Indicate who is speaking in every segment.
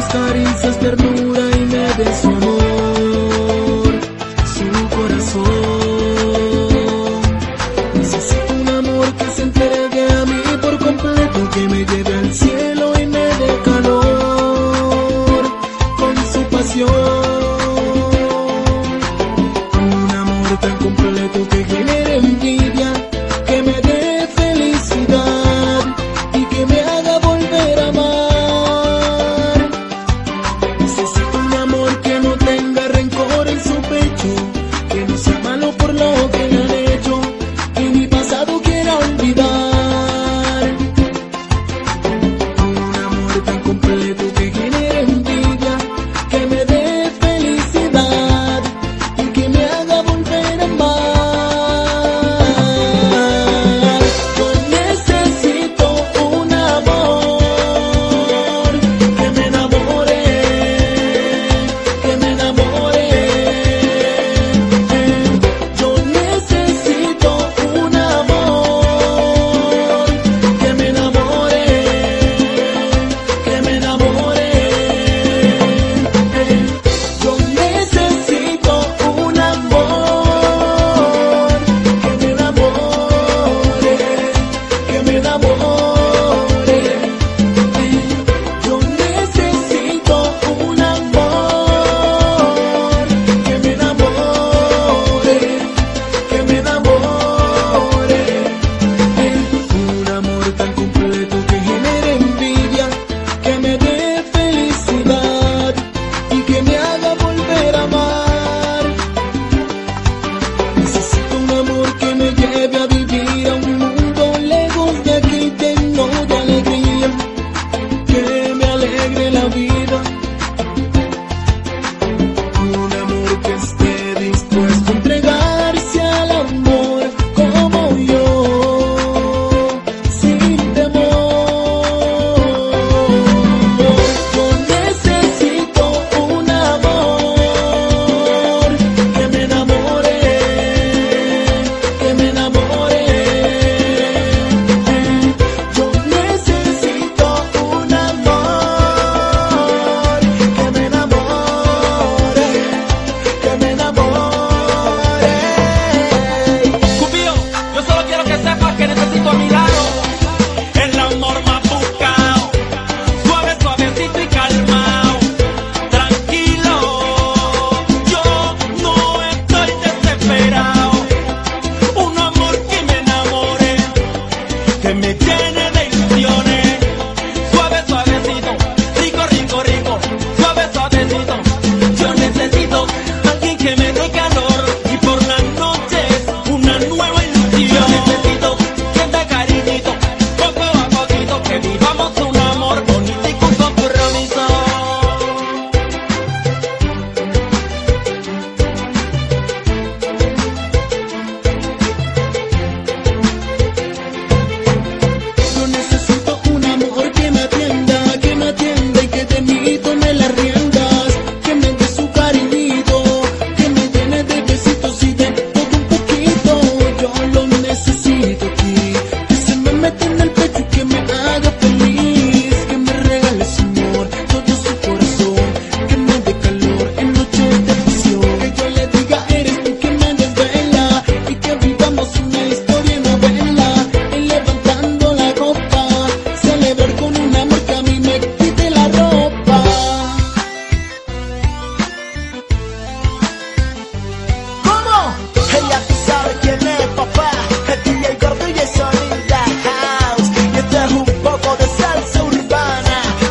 Speaker 1: sus caricias, ternura y me den su amor, su corazón. Necesito un amor que se entregue a mí por completo, que me lleve al cielo y me dé calor con su pasión. Un amor tan completo que genere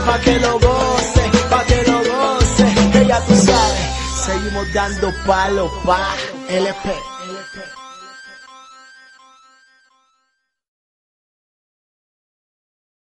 Speaker 2: pa' que lo goce, pa' que lo goce, que ya tú sabes, seguimos dando palo pa' LP.